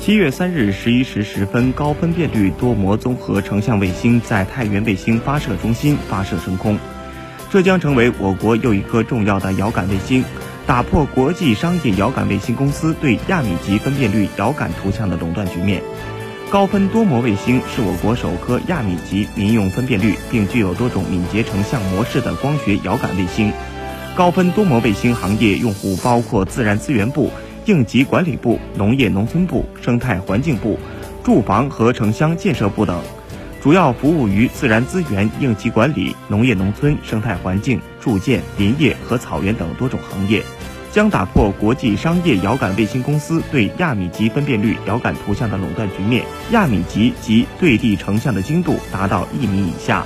七月三日十一时十分，高分辨率多模综合成像卫星在太原卫星发射中心发射升空，这将成为我国又一颗重要的遥感卫星，打破国际商业遥感卫星公司对亚米级分辨率遥感图像的垄断局面。高分多模卫星是我国首颗亚米级民用分辨率并具有多种敏捷成像模式的光学遥感卫星。高分多模卫星行业用户包括自然资源部。应急管理部、农业农村部、生态环境部、住房和城乡建设部等，主要服务于自然资源应急管理、农业农村、生态环境、住建、林业和草原等多种行业，将打破国际商业遥感卫星公司对亚米级分辨率遥感图像的垄断局面。亚米级及对地成像的精度达到一米以下。